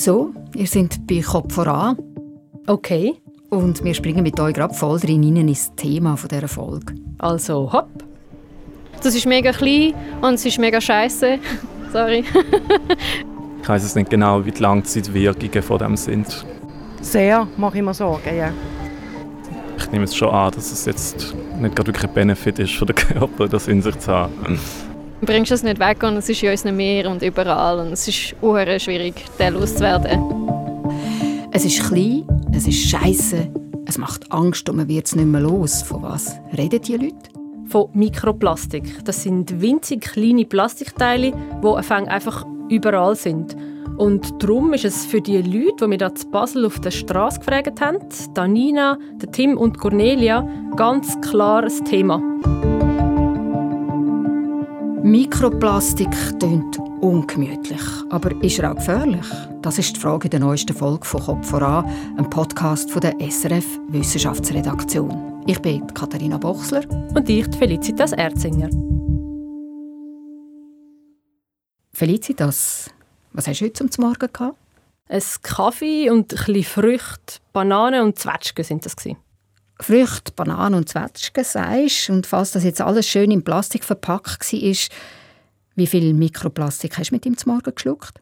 So, ihr seid bei Kopf voran. Okay. Und wir springen mit euch gerade voll drin ins Thema dieser Folge. Also, hopp. Das ist mega klein und es ist mega scheiße. Sorry. ich weiß es nicht genau, wie die Langzeitwirkungen von dem sind. Sehr, mache ich mir Sorgen, ja. Ich nehme es schon an, dass es jetzt nicht gerade wirklich ein Benefit ist für den Körper, das in sich zu haben. Du bringst es nicht weg und es ist in unseren Meer und überall und es ist schwierig, den loszuwerden. Es ist klein, es ist scheiße, es macht Angst und man wird es nicht mehr los. Von was reden die Leute? Von Mikroplastik. Das sind winzig kleine Plastikteile, die einfach überall sind. Und darum ist es für die Leute, die wir da zu Basel auf der Straße gefragt haben, Danina, Tim und Cornelia, ganz klar ein Thema. Mikroplastik klingt ungemütlich, aber ist er auch gefährlich? Das ist die Frage in der neuesten Folge von «Kopf voran», einem Podcast von der SRF Wissenschaftsredaktion. Ich bin Katharina Bochsler. Und ich, Felicitas Erzinger. Felicitas, was hast du heute zum Morgen gehabt? Ein Kaffee und ein bisschen Früchte, Bananen und Zwetschgen sind das. Früchte, Bananen und Zwetschgen sagst und falls das jetzt alles schön in Plastik verpackt war, wie viel Mikroplastik hast du mit ihm zum Morgen geschluckt?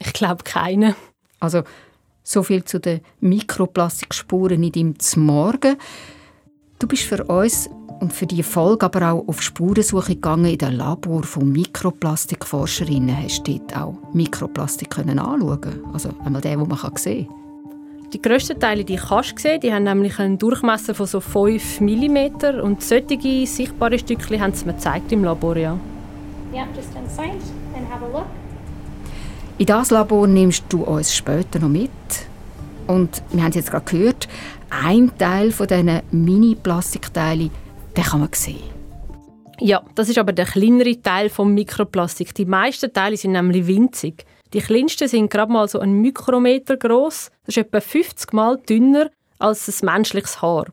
Ich glaube keine. Also so viel zu den Mikroplastikspuren in deinem Morgen. Du bist für uns und für die Folge aber auch auf Spurensuche gegangen in den Labor von Mikroplastikforscherinnen. Hast du dort auch Mikroplastik können anschauen? Also einmal den, den man sehen kann. Die grössten Teile, die kannst du sehen, die haben nämlich einen Durchmesser von so 5 mm und solche sichtbare Stückchen haben sie mir gezeigt im Labor. Ja. Yeah, just inside and have a look. In das Labor nimmst du uns später noch mit. Und wir haben jetzt gerade gehört, ein Teil von diesen Mini-Plastikteilen, den kann man sehen. Ja, das ist aber der kleinere Teil vom Mikroplastik. Die meisten Teile sind nämlich winzig. Die kleinsten sind gerade mal so ein Mikrometer groß. Das ist etwa 50 Mal dünner als ein menschliches Haar.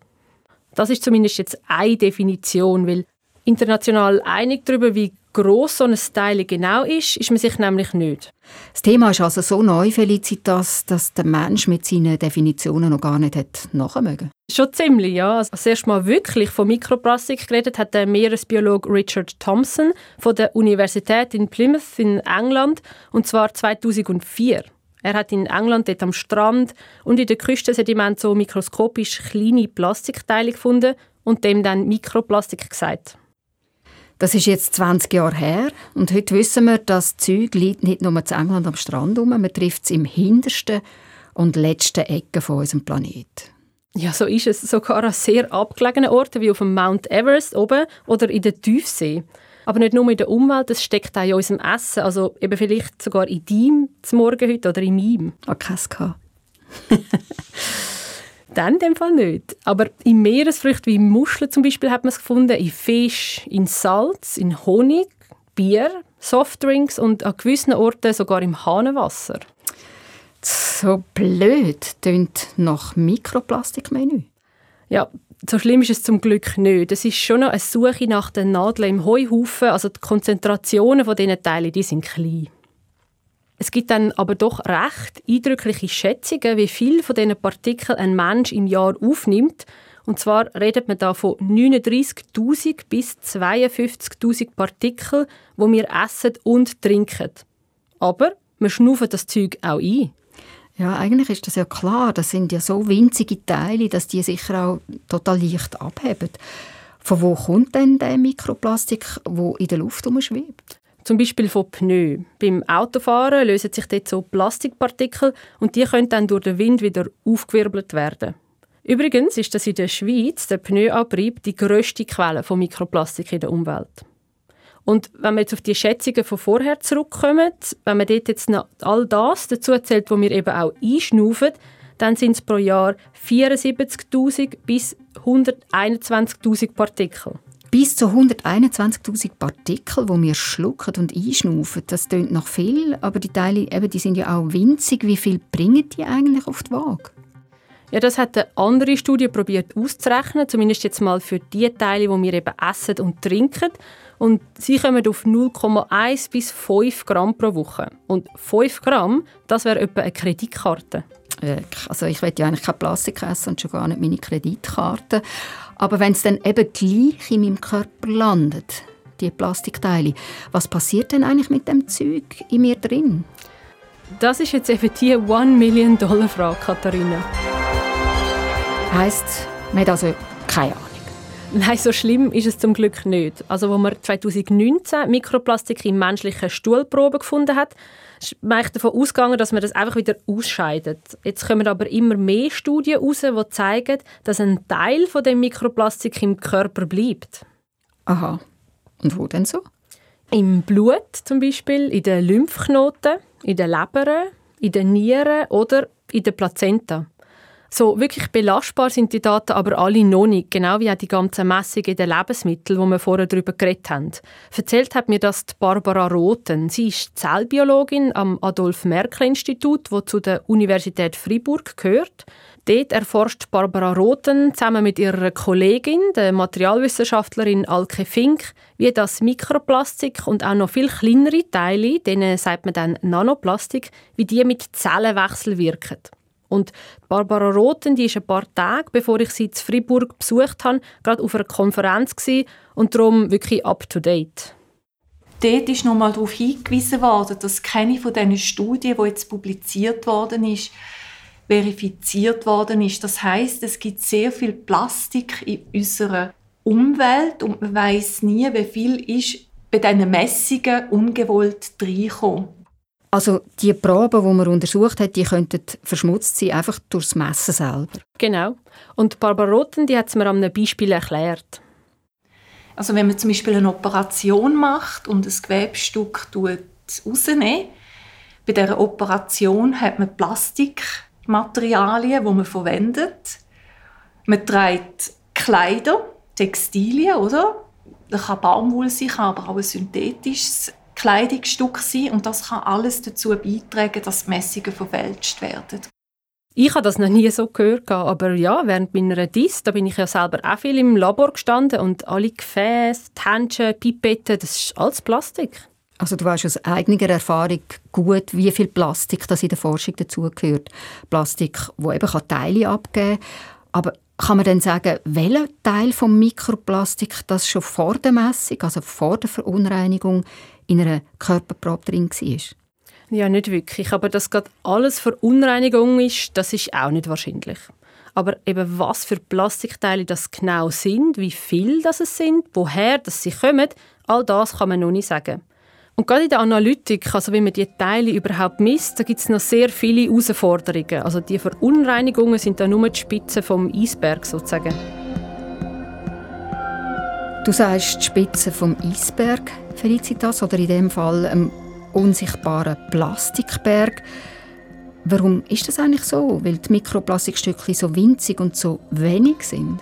Das ist zumindest jetzt eine Definition, weil international einig darüber, wie gross so ein Teil genau ist, ist man sich nämlich nicht. Das Thema ist also so neu, Felicitas, dass der Mensch mit seinen Definitionen noch gar nicht hat nachmögen. Schon ziemlich, ja. Also das erste Mal wirklich von Mikroplastik geredet hat der Meeresbiologe Richard Thompson von der Universität in Plymouth in England, und zwar 2004. Er hat in England dort am Strand und in den Küstensedimenten so mikroskopisch kleine Plastikteile gefunden und dem dann Mikroplastik gesagt. Das ist jetzt 20 Jahre her und heute wissen wir, dass das Zeug liegt nicht nur zu England am Strand um, man trifft es im hintersten und letzten Ecken von unserem Planeten. Ja, so ist es. Sogar an sehr abgelegenen Orten wie auf dem Mount Everest oben oder in der Tiefsee. Aber nicht nur in der Umwelt, es steckt auch in unserem Essen. Also eben vielleicht sogar in deinem zum Morgen heute oder in meinem. Ah, keins Dann in dem Fall nicht. Aber in Meeresfrüchten wie Muscheln zum Beispiel hat man es gefunden, in Fisch, in Salz, in Honig, Bier, Softdrinks und an gewissen Orten sogar im Hahnenwasser. So blöd, tönt nach Mikroplastikmenü. Ja, so schlimm ist es zum Glück nicht. Es ist schon noch eine Suche nach den Nadeln im Heuhaufen, also die Konzentrationen von diesen Teilen, die sind klein. Es gibt dann aber doch recht eindrückliche Schätzungen, wie viel von diesen Partikeln ein Mensch im Jahr aufnimmt. Und zwar redet man da von 39.000 bis 52.000 Partikeln, wo wir essen und trinken. Aber wir schnaufen das Zeug auch ein. Ja, eigentlich ist das ja klar. Das sind ja so winzige Teile, dass die sicher auch total leicht abheben. Von wo kommt denn der Mikroplastik, wo in der Luft schwebt? Zum Beispiel von Pneu. Beim Autofahren lösen sich dort so Plastikpartikel und die können dann durch den Wind wieder aufgewirbelt werden. Übrigens ist das in der Schweiz, der Pneuabrieb, die grösste Quelle von Mikroplastik in der Umwelt. Und wenn wir jetzt auf die Schätzungen von vorher zurückkommen, wenn man dort jetzt all das dazu zählt, was wir eben auch einschnaufen, dann sind es pro Jahr 74.000 bis 121.000 Partikel. Bis zu 121.000 Partikel, die wir schlucken und einschnaufen. Das klingt noch viel, aber die Teile eben, die sind ja auch winzig. Wie viel bringen die eigentlich auf die Waage? Ja, das hat eine andere Studie probiert auszurechnen, zumindest jetzt mal für die Teile, die wir eben essen und trinken. und sie kommen auf 0,1 bis 5 Gramm pro Woche. Und 5 Gramm, das wäre etwa eine Kreditkarte. Also ich will ja eigentlich kein Plastik essen und schon gar nicht meine Kreditkarte. Aber wenn es dann eben gleich in meinem Körper landet, die Plastikteile, was passiert denn eigentlich mit dem Zeug in mir drin? Das ist jetzt eben die 1 Million Dollar Frage, Katharina. Heißt, man hat also keine Ahnung. Nein, so schlimm ist es zum Glück nicht. Also, wo man 2019 Mikroplastik in menschlichen Stuhlproben gefunden hat, ist man davon ausgegangen, dass man das einfach wieder ausscheidet. Jetzt kommen aber immer mehr Studien heraus, die zeigen, dass ein Teil von dem Mikroplastik im Körper bleibt. Aha. Und wo denn so? Im Blut zum Beispiel, in den Lymphknoten, in den Lebern, in den Nieren oder in der Plazenta. So wirklich belastbar sind die Daten aber alle noch nicht, genau wie auch die ganzen Messungen in den Lebensmitteln, wo wir vorher darüber geredet haben. Erzählt hat mir das die Barbara Rothen. Sie ist Zellbiologin am Adolf-Merkel-Institut, wo zu der Universität Fribourg gehört. Dort erforscht Barbara Rothen zusammen mit ihrer Kollegin, der Materialwissenschaftlerin Alke Fink, wie das Mikroplastik und auch noch viel kleinere Teile, denen sagt man dann Nanoplastik, wie die mit Zellenwechsel wirken. Und Barbara Rothen, die ist ein paar Tage, bevor ich sie in Fribourg besucht habe, gerade auf einer Konferenz und darum wirklich up to date. Dort ist nochmal darauf hingewiesen worden, dass keine von diesen Studien, die jetzt publiziert worden ist, verifiziert worden ist. Das heißt, es gibt sehr viel Plastik in unserer Umwelt und man weiß nie, wie viel ist bei diesen Messungen ungewollt reinkommen. Also die Proben, die man untersucht hat, die könnten verschmutzt sein, einfach durchs Messen selber. Genau. Und Barbara Roten, die hat es mir an einem Beispiel erklärt. Also wenn man zum Beispiel eine Operation macht und ein Gewebstück rausnehmen bei dieser Operation hat man Plastikmaterialien, die man verwendet. Man trägt Kleider, Textilien, oder? Das kann Baumwolle sein, kann aber auch ein synthetisches Kleidungsstück sein und das kann alles dazu beitragen, dass die Messungen verfälscht werden. Ich habe das noch nie so gehört, aber ja, während meiner Dis, da bin ich ja selber auch viel im Labor gestanden und alle Gefäße, die Händchen, Pipetten, das ist alles Plastik. Also du weißt aus eigener Erfahrung gut, wie viel Plastik das in der Forschung dazugehört. Plastik, wo eben Teile abgeben kann. Aber kann man dann sagen, welcher Teil vom Mikroplastik das schon vor der Messung, also vor der Verunreinigung, in einer Körperprobe drin war? Ja, nicht wirklich. Aber dass gerade alles Verunreinigung ist, das ist auch nicht wahrscheinlich. Aber eben was für Plastikteile das genau sind, wie viel das es sind, woher das sie kommen, all das kann man noch nicht sagen. Und gerade in der Analytik, also wie man die Teile überhaupt misst, da gibt es noch sehr viele Herausforderungen. Also die Verunreinigungen sind da nur die Spitze vom Eisberg sozusagen. Du sagst die Spitze vom Eisberg, Felicitas, oder in dem Fall einem unsichtbaren Plastikberg. Warum ist das eigentlich so? Weil die Mikroplastikstücke so winzig und so wenig sind?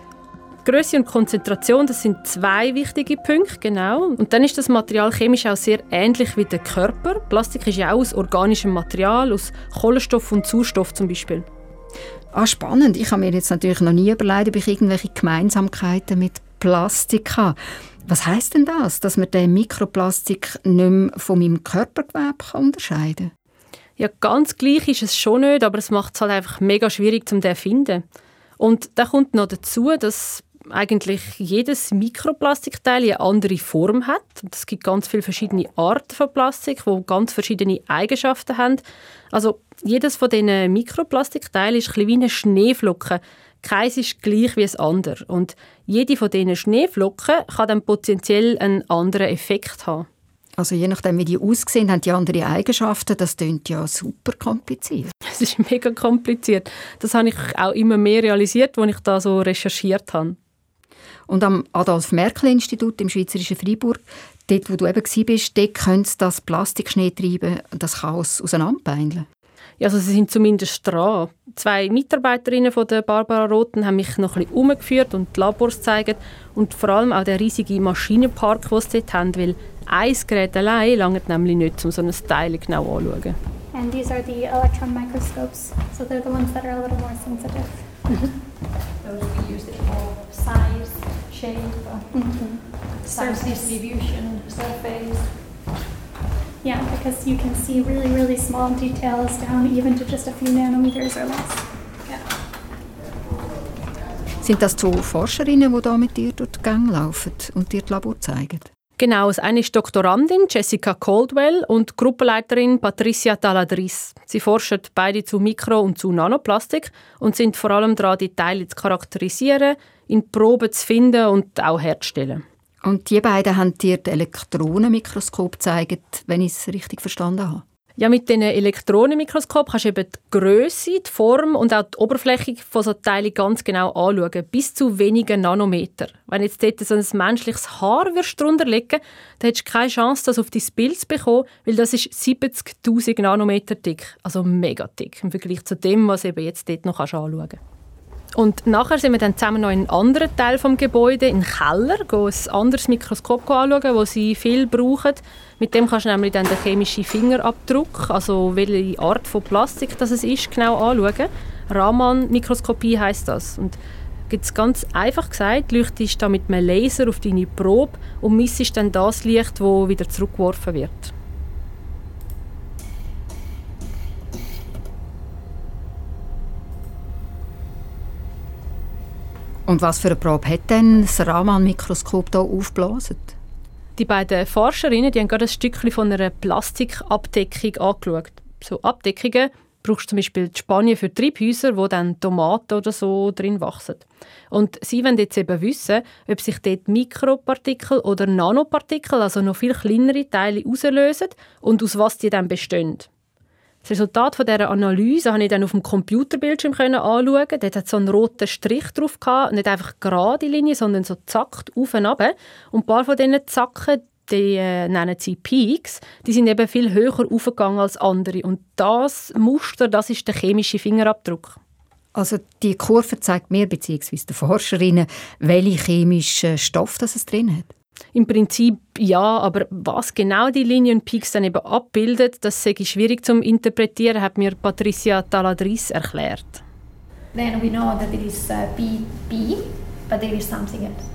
Größe und Konzentration, das sind zwei wichtige Punkte, genau. Und dann ist das Material chemisch auch sehr ähnlich wie der Körper. Plastik ist ja auch aus organischem Material, aus Kohlenstoff und Sauerstoff zum Beispiel. Ah, spannend. Ich habe mir jetzt natürlich noch nie überlegt, ob ich irgendwelche Gemeinsamkeiten mit Plastik habe. Was heißt denn das, dass man den Mikroplastik nicht mehr von meinem Körpergewebe unterscheiden kann? Ja, ganz gleich ist es schon nicht, aber es macht es halt einfach mega schwierig zum zu finden. Und da kommt noch dazu, dass eigentlich jedes Mikroplastikteil eine andere Form hat. Es gibt ganz viele verschiedene Arten von Plastik, die ganz verschiedene Eigenschaften haben. Also jedes von diesen Mikroplastikteilen ist ein wie eine Schneeflocke. Keins ist gleich wie das andere. Und jede von diesen Schneeflocken kann dann potenziell einen anderen Effekt haben. Also je nachdem, wie die aussehen, haben die andere Eigenschaften. Das klingt ja super kompliziert. Es ist mega kompliziert. Das habe ich auch immer mehr realisiert, als ich da so recherchiert habe. Und am Adolf-Merkel-Institut im Schweizerischen Freiburg, dort, wo du eben warst, dort können das Plastikschneetreiben das Chaos auseinanderbeindeln. Ja, also sie sind zumindest dran. Zwei Mitarbeiterinnen von der Barbara Roten haben mich noch ein bisschen umgeführt und die Labors gezeigt und vor allem auch der riesige Maschinenpark, den sie dort haben, weil ein Gerät allein langt nämlich nicht, um so ein Teil genau anzuschauen. And these are the electron microscopes, so they're the ones that are a little more sensitive. Those we use it for size, shape, uh, size distribution, surface. Yeah, because you can see really, really small details down even to just a few nanometers or less. Yeah. Sind das so Forscherinnen, die da mit dir durch die Gänge laufen und dir das Labor zeigen? Genau, das eine ist Doktorandin Jessica Caldwell und Gruppenleiterin Patricia Taladris. Sie forschen beide zu Mikro- und zu Nanoplastik und sind vor allem daran, die Teile zu charakterisieren, in Proben zu finden und auch herzustellen. Und die beiden haben dir das Elektronenmikroskop gezeigt, wenn ich es richtig verstanden habe. Ja, mit diesen Elektronenmikroskop kannst du eben die Größe, die Form und auch die Oberfläche von so Teilen ganz genau anschauen, bis zu wenigen Nanometer. Wenn jetzt dort so ein menschliches Haar drunter legen dann hättest du keine Chance, das auf dein Bild zu bekommen, weil das ist 70'000 Nanometer dick, also mega dick im Vergleich zu dem, was eben jetzt dort noch anschauen kannst. Und nachher sind wir dann zusammen noch in einen anderen Teil des Gebäudes, in den Keller, ein anderes Mikroskop anschauen, das sie viel brauchen. Mit dem kannst du nämlich dann den chemischen Fingerabdruck, also welche Art von Plastik das es ist, genau anschauen. Raman-Mikroskopie heisst das. Und gibt ganz einfach gesagt, leuchtest da mit einem Laser auf deine Probe und missest dann das Licht, das wieder zurückgeworfen wird. Und was für eine Probe hat denn das Raman-Mikroskop hier aufgeblasen? Die beiden Forscherinnen die haben gerade ein Stückchen von einer Plastikabdeckung angeschaut. So Abdeckungen brauchst du zum Beispiel in Spanien für Treibhäuser, wo dann Tomaten oder so drin wachsen. Und sie wollen jetzt eben wissen, ob sich dort Mikropartikel oder Nanopartikel, also noch viel kleinere Teile, auslösen und aus was die dann bestehen. Das Resultat von dieser Analyse konnte ich dann auf dem Computerbildschirm anschauen. Dort hat so einen roten Strich drauf gehabt. Nicht einfach gerade Linie, sondern so zackt auf und ab. Und ein paar von diesen Zacken, die äh, nennen sie Peaks, die sind eben viel höher aufgegangen als andere. Und das Muster, das ist der chemische Fingerabdruck. Also die Kurve zeigt mir bzw. den Forscherinnen, welche chemischen Stoff das es drin hat. Im Prinzip ja, aber was genau die Linienpeaks dann eben abbildet, das sei schwierig zu interpretieren, hat mir Patricia Taladris erklärt. Then we know that it is uh, PP, but there is something else.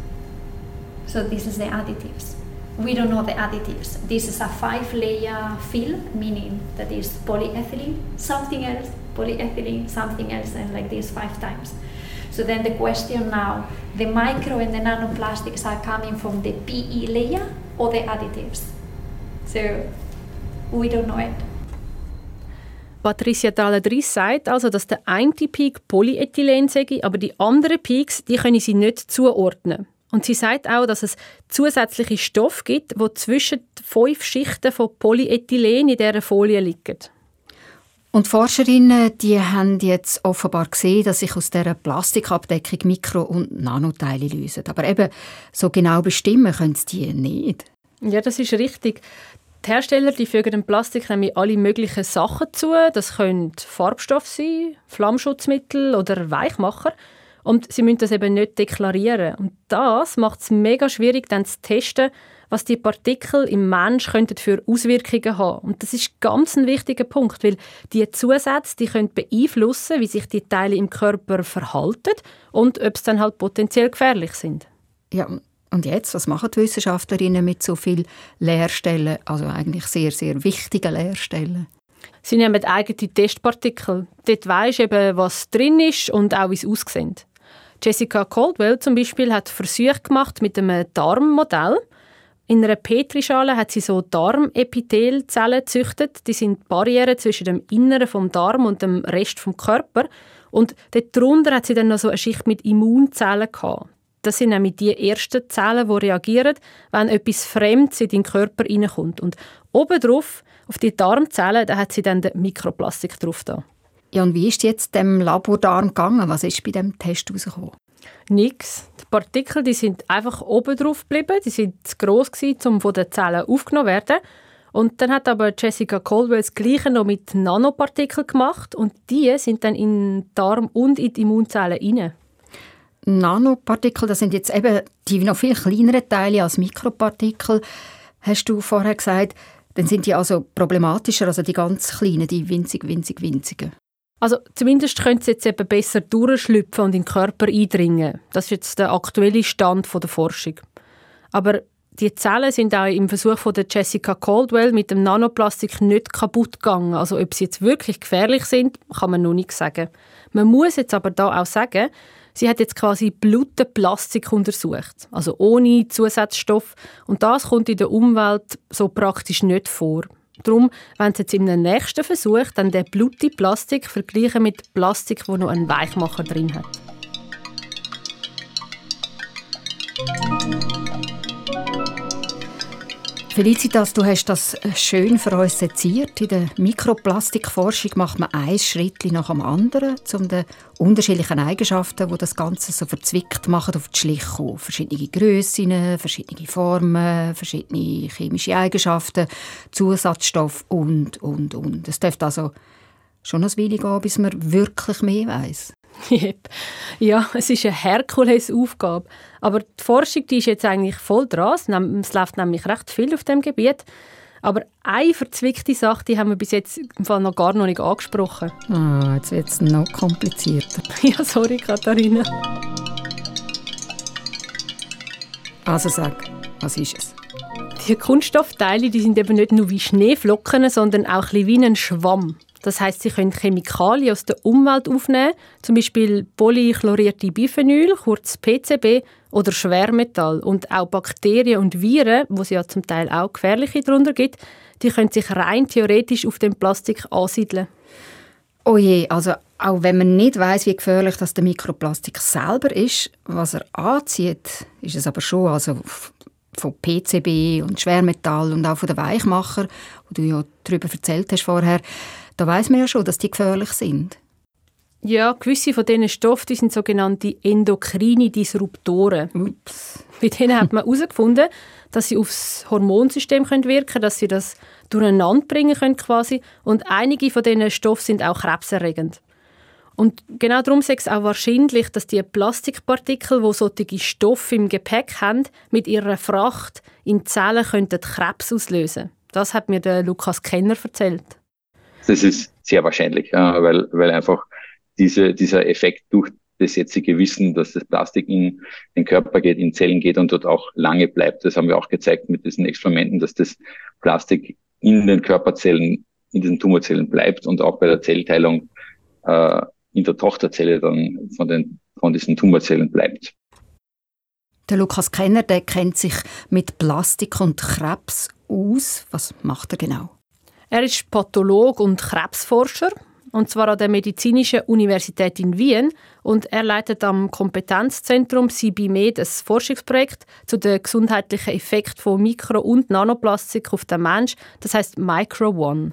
So this is the additives. We don't know the additives. This is a five-layer film, meaning that is polyethylene, something else, polyethylene, something else, and like this five times. So then the question now, the micro and the nanoplastics are coming from the PE layer or the additives? So we don't know it. Patricia Taladris sagt also, dass der eine Peak Polyethylen sei, aber die anderen Peaks die können sie nicht zuordnen. Und sie sagt auch, dass es zusätzliche Stoffe gibt, die zwischen fünf Schichten von Polyethylen in dieser Folie liegen. Und die Forscherinnen die haben jetzt offenbar gesehen, dass sich aus dieser Plastikabdeckung Mikro- und Nanoteile lösen. Aber eben so genau bestimmen können sie die nicht. Ja, das ist richtig. Die Hersteller die fügen dem Plastik nämlich alle möglichen Sachen zu. Das können Farbstoffe sein, Flammschutzmittel oder Weichmacher. Und sie müssen das eben nicht deklarieren. Und das macht es mega schwierig, dann zu testen, was die Partikel im Mensch könnten für Auswirkungen haben. Und das ist ganz ein wichtiger Punkt, weil die Zusätze die können beeinflussen, wie sich die Teile im Körper verhalten und ob sie dann halt potenziell gefährlich sind. Ja, und jetzt, was machen die Wissenschaftlerinnen mit so vielen Lehrstellen, also eigentlich sehr, sehr wichtigen Lehrstellen? Sie nehmen eigene Testpartikel. Dort weisst eben, was drin ist und auch, wie es aussieht. Jessica Caldwell zum Beispiel hat Versuche gemacht mit einem Darmmodell. In einer Petrischale hat sie so Darmepithelzellen gezüchtet. Die sind Barrieren zwischen dem Inneren vom Darm und dem Rest vom Körper. Und dort drunter hat sie dann noch so eine Schicht mit Immunzellen gehabt. Das sind nämlich die ersten Zellen, die reagieren, wenn etwas Fremdes in den Körper hineinkommt. Und obendrauf, auf die Darmzellen, da hat sie dann den Mikroplastik drauf. Ja, und wie ist jetzt dem Labordarm gegangen? Was ist bei dem Test herausgekommen? Nix. Die Partikel die sind einfach oben drauf geblieben. Die sind zu gross um von den Zellen aufgenommen werden. Und dann hat aber Jessica Caldwell das Gleiche noch mit Nanopartikeln gemacht und die sind dann in den Darm und in die Immunzellen rein. Nanopartikel, das sind jetzt eben die noch viel kleineren Teile als Mikropartikel, hast du vorher gesagt. Dann sind die also problematischer, also die ganz kleinen, die winzig, winzig, winzigen. Also zumindest können sie jetzt eben besser durchschlüpfen und in den Körper eindringen. Das ist jetzt der aktuelle Stand der Forschung. Aber die Zellen sind auch im Versuch von der Jessica Caldwell mit dem Nanoplastik nicht kaputt gegangen. Also ob sie jetzt wirklich gefährlich sind, kann man noch nicht sagen. Man muss jetzt aber da auch sagen, sie hat jetzt quasi bluten Plastik untersucht, also ohne Zusatzstoff. Und das kommt in der Umwelt so praktisch nicht vor. Darum wenn Sie jetzt in einem nächsten Versuch dann den blutigen Plastik vergleichen mit Plastik, wo noch einen Weichmacher drin hat. Felicitas, du hast das schön für uns seziert. In der Mikroplastikforschung macht man ein Schritt nach dem anderen, um die unterschiedlichen Eigenschaften, die das Ganze so verzwickt machen, auf die Schliche kommen. Verschiedene Grössen, verschiedene Formen, verschiedene chemische Eigenschaften, Zusatzstoffe und, und, und. Es dürfte also schon ein Weile gehen, bis man wirklich mehr weiß. Ja, es ist eine Herkulesaufgabe. Aber die Forschung die ist jetzt eigentlich voll dran. Es läuft nämlich recht viel auf dem Gebiet. Aber eine verzwickte Sache, die haben wir bis jetzt im Fall noch gar noch nicht angesprochen. Ah, jetzt wird es noch komplizierter. ja, sorry, Katharina. Also sag, was ist es? Die Kunststoffteile die sind eben nicht nur wie Schneeflocken, sondern auch ein wie ein Schwamm. Das heißt, sie können Chemikalien aus der Umwelt aufnehmen, zum Beispiel polychlorierte Biphenyl, kurz PCB, oder Schwermetall. Und auch Bakterien und Viren, wo es ja zum Teil auch gefährliche darunter gibt, die können sich rein theoretisch auf dem Plastik ansiedeln. Oh je, also auch wenn man nicht weiß, wie gefährlich das der Mikroplastik selber ist, was er anzieht, ist es aber schon. Also von PCB und Schwermetall und auch von den Weichmacher, wo du ja darüber erzählt hast vorher, da weiß man ja schon, dass die gefährlich sind. Ja, gewisse von diesen Stoffen die sind sogenannte endokrine Disruptoren. Ups. Bei denen hat man herausgefunden, dass sie aufs Hormonsystem wirken können, dass sie das durcheinander bringen können quasi. Und einige von diesen Stoffen sind auch krebserregend. Und genau darum ist es auch wahrscheinlich, dass die Plastikpartikel, die solche Stoffe im Gepäck haben, mit ihrer Fracht in Zellen könnten Krebs auslösen. Das hat mir der Lukas Kenner erzählt. Das ist sehr wahrscheinlich, weil, weil einfach diese, dieser Effekt durch das jetzige Wissen, dass das Plastik in den Körper geht, in Zellen geht und dort auch lange bleibt. Das haben wir auch gezeigt mit diesen Experimenten, dass das Plastik in den Körperzellen, in diesen Tumorzellen bleibt und auch bei der Zellteilung äh, in der Tochterzelle dann von, den, von diesen Tumorzellen bleibt. Der Lukas Kenner, der kennt sich mit Plastik und Krebs aus. Was macht er genau? Er ist Patholog und Krebsforscher und zwar an der Medizinischen Universität in Wien und er leitet am Kompetenzzentrum CBMed ein Forschungsprojekt zu den gesundheitlichen Effekten von Mikro- und Nanoplastik auf den Mensch, das heißt Micro One.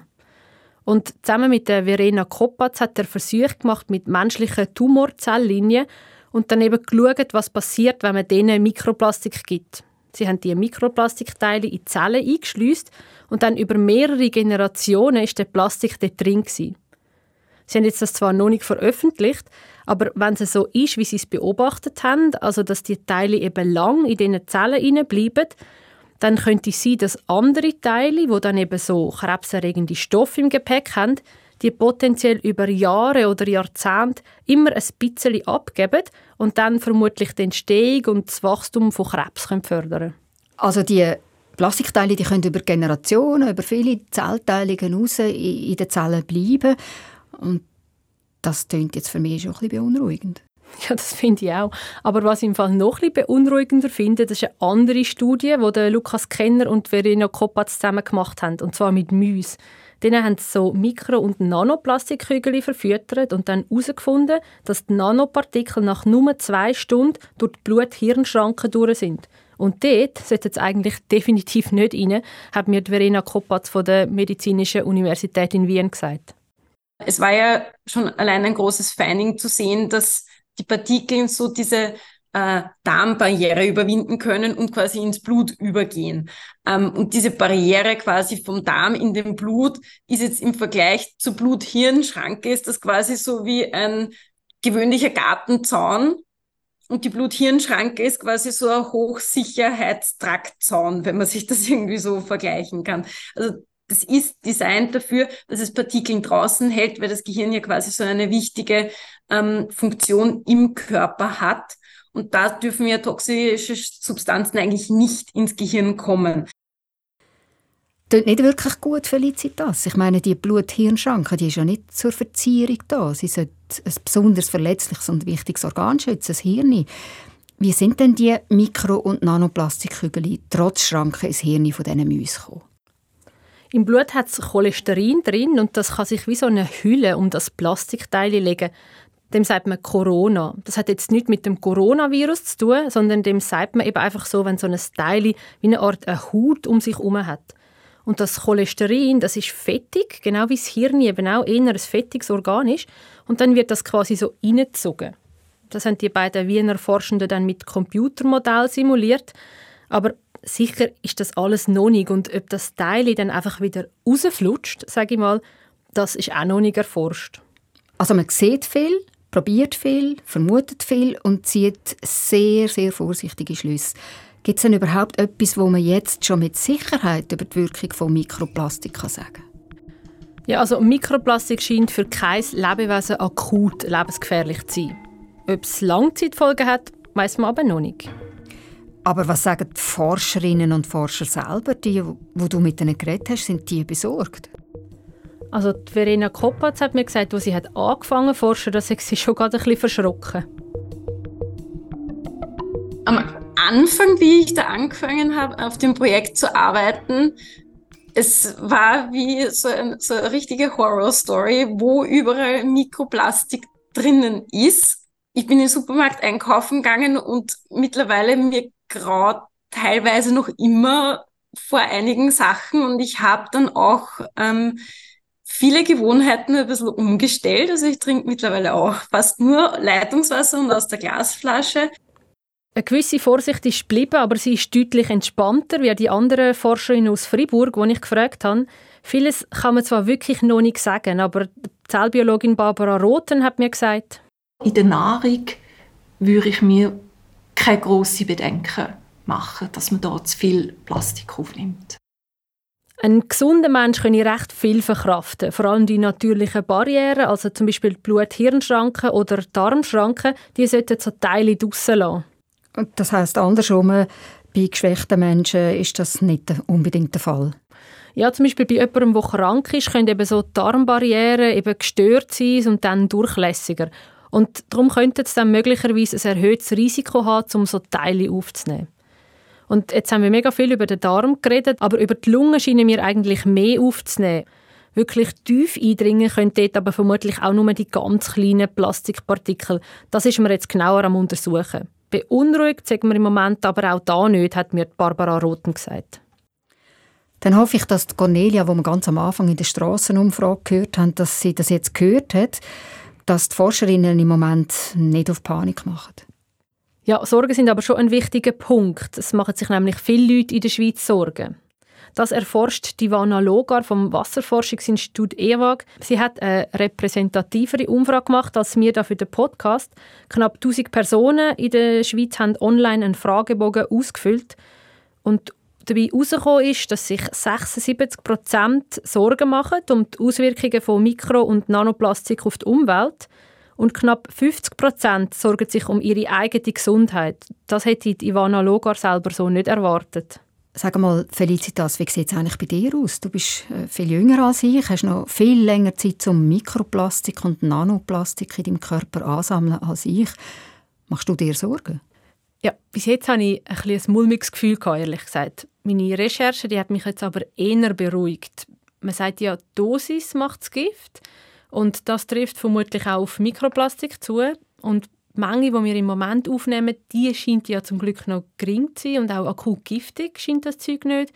Und zusammen mit der Verena Koppatz hat er Versuche gemacht mit menschlichen Tumorzelllinien und dann eben geschaut, was passiert, wenn man denen Mikroplastik gibt. Sie haben die Mikroplastikteile in Zellen eingeschleust und dann über mehrere Generationen ist der Plastik dort drin gewesen. Sie haben jetzt das zwar noch nicht veröffentlicht, aber wenn es so ist, wie sie es beobachtet haben, also dass die Teile eben lang in diesen Zellen bleiben, dann könnte es sein, dass andere Teile, die dann eben so krebserregende Stoffe im Gepäck haben, die potenziell über Jahre oder Jahrzehnte immer ein bisschen abgeben und dann vermutlich die Entstehung und das Wachstum von Krebs können fördern Also die Plastikteile die können über Generationen, über viele Zellteilungen raus in den Zellen bleiben und das klingt jetzt für mich schon ein bisschen beunruhigend. Ja, das finde ich auch. Aber was ich im Fall noch ein beunruhigender finde, das ist eine andere Studie, die Lukas Kenner und Verena Koppatz zusammen gemacht haben, und zwar mit Mäusen. Denen haben sie so Mikro- und Nanoplastikkügel verfüttert und dann herausgefunden, dass die Nanopartikel nach nur zwei Stunden durch die Blut-Hirnschranke durch sind. Und dort sollte es eigentlich definitiv nicht rein, hat mir Verena Koppatz von der Medizinischen Universität in Wien gesagt. Es war ja schon allein ein großes Finding zu sehen, dass die Partikel so diese äh, Darmbarriere überwinden können und quasi ins Blut übergehen. Ähm, und diese Barriere quasi vom Darm in dem Blut ist jetzt im Vergleich zur Blut-Hirn-Schranke ist das quasi so wie ein gewöhnlicher Gartenzaun. Und die Blut-Hirn-Schranke ist quasi so ein Hochsicherheitstraktzaun, wenn man sich das irgendwie so vergleichen kann. Also das ist designt dafür, dass es Partikeln draußen hält, weil das Gehirn ja quasi so eine wichtige ähm, Funktion im Körper hat. Und da dürfen ja toxische Substanzen eigentlich nicht ins Gehirn kommen. Das nicht wirklich gut, Felicitas. Ich meine, die Blut-Hirn-Schranke, die ist ja nicht zur Verzierung da. Sie sollte ein besonders verletzliches und wichtiges Organ schützen, das Hirn. Wie sind denn die Mikro- und Nanoplastikkügel trotz Schranken ins Hirn von diesen Mäusen gekommen? Im Blut hat es Cholesterin drin und das kann sich wie so eine Hülle um das Plastikteil legen. Dem sagt man Corona. Das hat jetzt nichts mit dem Coronavirus zu tun, sondern dem sagt man eben einfach so, wenn so ein Teil wie eine Art eine Haut um sich herum hat. Und das Cholesterin, das ist fettig, genau wie das Hirn eben auch eher ein fettiges Organ ist. Und dann wird das quasi so reingezogen. Das haben die beiden Wiener Forschenden dann mit Computermodell simuliert. Aber sicher ist das alles noch nicht. Und ob das Teil dann einfach wieder rausflutscht, sage ich mal, das ist auch noch nicht erforscht. Also man sieht viel, probiert viel, vermutet viel und zieht sehr, sehr vorsichtige Schlüsse. Gibt es denn überhaupt etwas, wo man jetzt schon mit Sicherheit über die Wirkung von Mikroplastik kann sagen Ja, also Mikroplastik scheint für kein Lebewesen akut lebensgefährlich zu sein. Ob es Langzeitfolgen hat, weiß man aber noch nicht. Aber was sagen die Forscherinnen und Forscher selber, die, wo du mit ihnen geredet hast, sind die besorgt? Also die Verena Koppatz hat mir gesagt, als sie hat angefangen zu forschen, dass sie schon gerade ein bisschen verschrocken. Am Anfang, wie ich da angefangen habe, auf dem Projekt zu arbeiten, es war wie so, ein, so eine richtige Horror-Story, wo überall Mikroplastik drinnen ist. Ich bin in den Supermarkt einkaufen gegangen und mittlerweile mir graut teilweise noch immer vor einigen Sachen und ich habe dann auch ähm, viele Gewohnheiten ein bisschen umgestellt. Also ich trinke mittlerweile auch fast nur Leitungswasser und aus der Glasflasche. Eine gewisse Vorsicht ist geblieben, aber sie ist deutlich entspannter wie die anderen Forscherinnen aus Fribourg, die ich gefragt habe. Vieles kann man zwar wirklich noch nicht sagen, aber die Zellbiologin Barbara Roten hat mir gesagt, in der Nahrung würde ich mir keine grossen Bedenken machen, dass man da zu viel Plastik aufnimmt. Ein gesunder Mensch kann recht viel verkraften, vor allem die natürlichen Barrieren, also zum Beispiel Blut-Hirn-Schranken oder Darmschranken, die sollten so Teile draussen lassen. Das heisst andersrum, bei geschwächten Menschen ist das nicht unbedingt der Fall. Ja, zum Beispiel bei jemandem, der krank ist, können eben so Darmbarrieren eben gestört sein und dann durchlässiger. Und darum könnte es dann möglicherweise ein erhöhtes Risiko haben, um so Teile aufzunehmen. Und jetzt haben wir mega viel über den Darm geredet, aber über die Lunge scheinen wir eigentlich mehr aufzunehmen. Wirklich tief eindringen können dort aber vermutlich auch nur die ganz kleinen Plastikpartikel. Das ist mir jetzt genauer am Untersuchen. Beunruhigt sagen wir im Moment aber auch da nicht, hat mir Barbara Roten gesagt. Dann hoffe ich, dass Cornelia, wo wir ganz am Anfang in der Straßenumfrage gehört haben, dass sie das jetzt gehört hat dass die Forscherinnen im Moment nicht auf Panik machen. Ja, Sorgen sind aber schon ein wichtiger Punkt. Es machen sich nämlich viele Leute in der Schweiz Sorgen. Das erforscht Divana Logar vom Wasserforschungsinstitut EWAG. Sie hat eine repräsentativere Umfrage gemacht als wir da für den Podcast. Knapp 1000 Personen in der Schweiz haben online einen Fragebogen ausgefüllt und dabei herausgekommen ist, dass sich 76 Prozent Sorgen machen um die Auswirkungen von Mikro- und Nanoplastik auf die Umwelt und knapp 50 Prozent sorgen sich um ihre eigene Gesundheit. Das hätte Ivana Logar selber so nicht erwartet. Sag mal, Felicitas, wie sieht es eigentlich bei dir aus? Du bist äh, viel jünger als ich, hast noch viel länger Zeit zum Mikroplastik und Nanoplastik in deinem Körper ansammeln als ich. Machst du dir Sorgen? Ja, bis jetzt hatte ich ein, ein mulmiges Gefühl, ehrlich gesagt. Meine Recherche die hat mich jetzt aber eher beruhigt. Man sagt ja, Dosis macht das Gift. Und das trifft vermutlich auch auf Mikroplastik zu. Und die Menge, die wir im Moment aufnehmen, die scheint ja zum Glück noch gering zu sein und auch akut giftig scheint das Zeug nicht.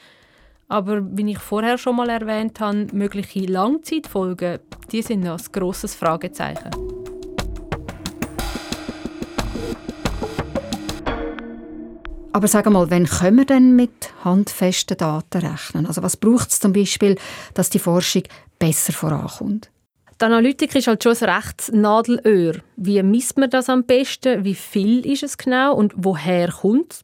Aber wie ich vorher schon mal erwähnt habe, mögliche Langzeitfolgen, die sind noch ein grosses Fragezeichen. Aber sag mal, wann können wir denn mit handfesten Daten rechnen? Also was braucht es zum Beispiel, dass die Forschung besser vorankommt? Die Analytik ist halt schon ein recht Nadelöhr. Wie misst man das am besten? Wie viel ist es genau und woher kommt es?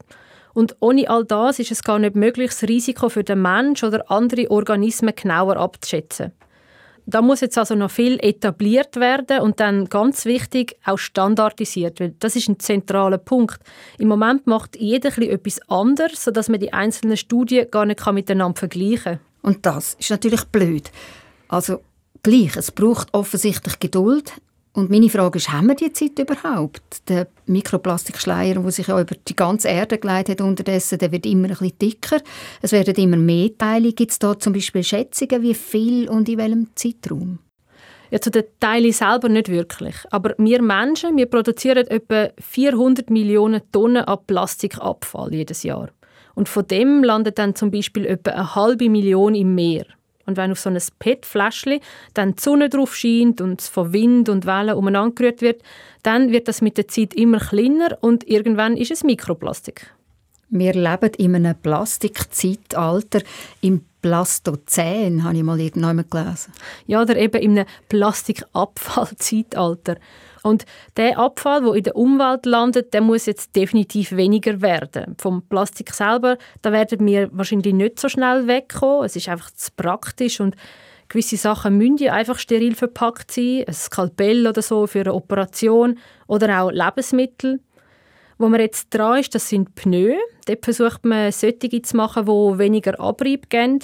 Und ohne all das ist es gar nicht möglich, das Risiko für den Mensch oder andere Organismen genauer abzuschätzen. Da muss jetzt also noch viel etabliert werden und dann ganz wichtig auch standardisiert, weil das ist ein zentraler Punkt. Im Moment macht jeder etwas anderes, sodass man die einzelnen Studien gar nicht miteinander vergleichen kann. Und das ist natürlich blöd. Also gleich, es braucht offensichtlich Geduld, und meine Frage ist, haben wir die Zeit überhaupt? Der Mikroplastikschleier, der sich ja über die ganze Erde geleitet hat, unterdessen, der wird immer ein bisschen dicker. Es werden immer mehr Teile. Gibt es da zum Beispiel Schätzungen, wie viel und in welchem Zeitraum? Ja, zu den Teilen selber nicht wirklich. Aber wir Menschen, wir produzieren etwa 400 Millionen Tonnen an Plastikabfall jedes Jahr. Und von dem landet dann zum Beispiel etwa eine halbe Million im Meer. Und wenn auf so ein PET-Fläschchen dann die Sonne drauf scheint und es von Wind und Wellen umeinander gerührt wird, dann wird das mit der Zeit immer kleiner und irgendwann ist es Mikroplastik. Wir leben in einem Plastikzeitalter, im Plastozän, habe ich mal irgendwann gelesen. Ja, oder eben in einem Plastikabfallzeitalter. Und der Abfall, der in der Umwelt landet, der muss jetzt definitiv weniger werden. Vom Plastik selber, da werden wir wahrscheinlich nicht so schnell wegkommen. Es ist einfach zu praktisch und gewisse Sachen müssen einfach steril verpackt sein, ein Skalpell oder so für eine Operation oder auch Lebensmittel. Wo man jetzt dran ist, das sind Pneu. Dort versucht man, solche zu machen, die weniger Abrieb geben.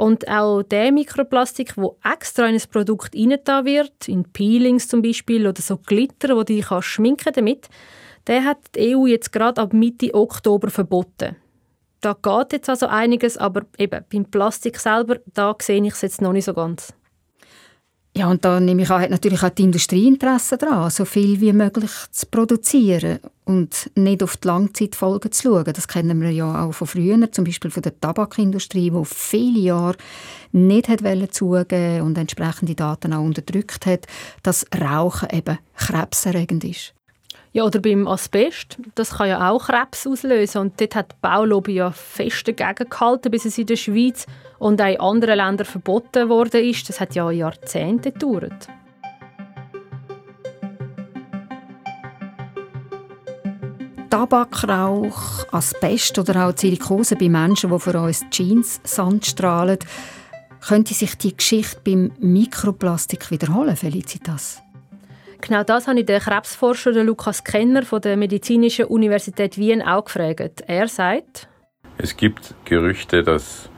Und auch der Mikroplastik, wo extra in ein Produkt reingetan wird, in Peelings zum Beispiel oder so Glitter, wo die kannst schminken damit, der hat die EU jetzt gerade ab Mitte Oktober verboten. Da geht jetzt also einiges, aber eben beim Plastik selber, da sehe ich es jetzt noch nicht so ganz. Ja, und da nehme ich an, hat natürlich auch die Industrie Interesse daran, so viel wie möglich zu produzieren und nicht auf die Langzeitfolgen zu schauen. Das kennen wir ja auch von früher, zum Beispiel von der Tabakindustrie, die viele Jahre nicht hat zugeben und entsprechende Daten auch unterdrückt hat, dass Rauchen eben krebserregend ist. Ja, oder beim Asbest. Das kann ja auch Krebs auslösen. Und dort hat die Baulobby ja fest dagegen gehalten, bis es in der Schweiz und auch in anderen Ländern verboten worden ist. Das hat ja Jahrzehnte gedauert. Tabakrauch, Asbest oder auch Silikose bei Menschen, die für uns Jeans Sand strahlen, könnte sich die Geschichte beim Mikroplastik wiederholen, Felicitas? Genau das habe ich den Krebsforscher Lukas Kenner von der Medizinischen Universität Wien auch gefragt. Er sagt, es gibt Gerüchte, dass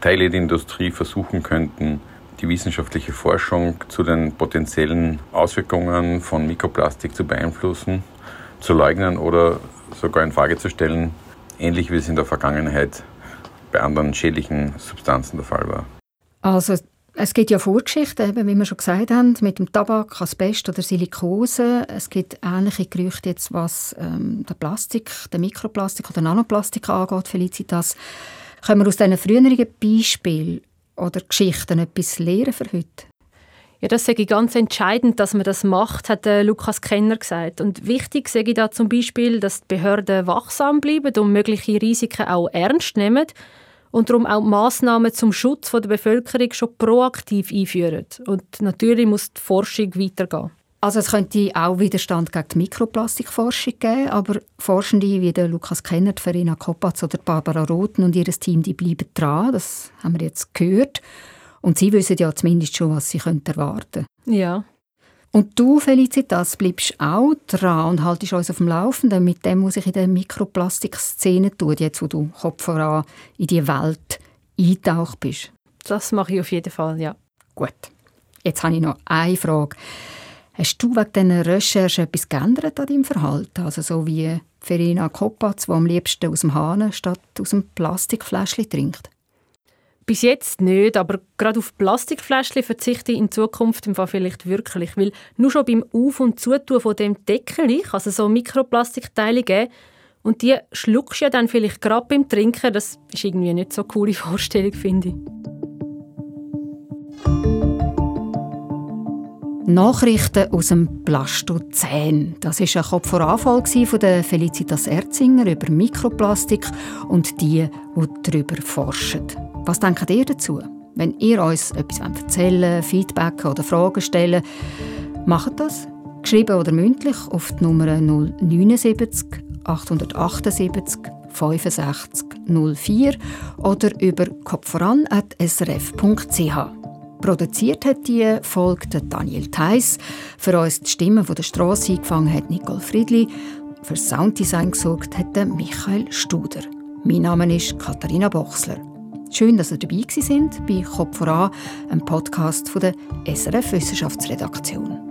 Teile der Industrie versuchen könnten, die wissenschaftliche Forschung zu den potenziellen Auswirkungen von Mikroplastik zu beeinflussen, zu leugnen oder sogar in Frage zu stellen, ähnlich wie es in der Vergangenheit bei anderen schädlichen Substanzen der Fall war. Also es gibt ja Vorgeschichten, eben, wie wir schon gesagt haben, mit dem Tabak, Asbest oder Silikose. Es gibt ähnliche Gerüchte jetzt, was ähm, der Plastik, der Mikroplastik oder Nanoplastik angeht, Felicitas. Können wir aus diesen früheren Beispielen oder Geschichten etwas lernen für heute? Ja, das sage ich ganz entscheidend, dass man das macht, hat äh, Lukas Kenner gesagt. Und wichtig sage ich da zum Beispiel, dass die Behörden wachsam bleiben und mögliche Risiken auch ernst nehmen und darum auch Massnahmen zum Schutz der Bevölkerung schon proaktiv einführen. Und natürlich muss die Forschung weitergehen. Also es könnte auch Widerstand gegen die Mikroplastikforschung geben, aber Forschende wie der Lukas Kenner, Verena Koppatz oder Barbara Roten und ihr Team, die bleiben dran, das haben wir jetzt gehört. Und sie wissen ja zumindest schon, was sie erwarten können. Ja. Und du, Felicitas, bleibst auch dran und haltest uns auf dem Laufenden mit dem, was sich in der Mikroplastik-Szene tut, jetzt wo du Kopf voran in die Welt eingetaucht bist. Das mache ich auf jeden Fall, ja. Gut. Jetzt habe ich noch eine Frage. Hast du wegen dieser Recherche etwas geändert an deinem Verhalten? Also so wie Verena Kopatz, die am liebsten aus dem Hahn statt aus dem Plastikfläschchen trinkt? Bis jetzt nicht, aber gerade auf Plastikfläschchen verzichte ich in Zukunft im Fall vielleicht wirklich, weil nur schon beim Auf- und Zutun von dem Deckel also so Mikroplastikteile geben und die schluckst du ja dann vielleicht gerade beim Trinken, das ist irgendwie nicht so eine coole Vorstellung, finde ich. Nachrichten aus dem Plastozän. Das war ein Kopf vor Anfall von der Felicitas Erzinger über Mikroplastik und die, die darüber forschen. Was denkt ihr dazu? Wenn ihr uns etwas erzählen Feedback oder Fragen stellen macht das. Geschrieben oder mündlich auf die Nummer 079 878 65 04 oder über kopforan.srf.ch. Produziert hat die Folge Daniel Theiss. Für uns die Stimme von der Straße eingefangen hat Nicole Friedli. Für Sounddesign gesorgt hat Michael Studer. Mein Name ist Katharina Bochsler. Schön, dass ihr dabei sind bei Kopf voran, einem Podcast von der SRF Wissenschaftsredaktion.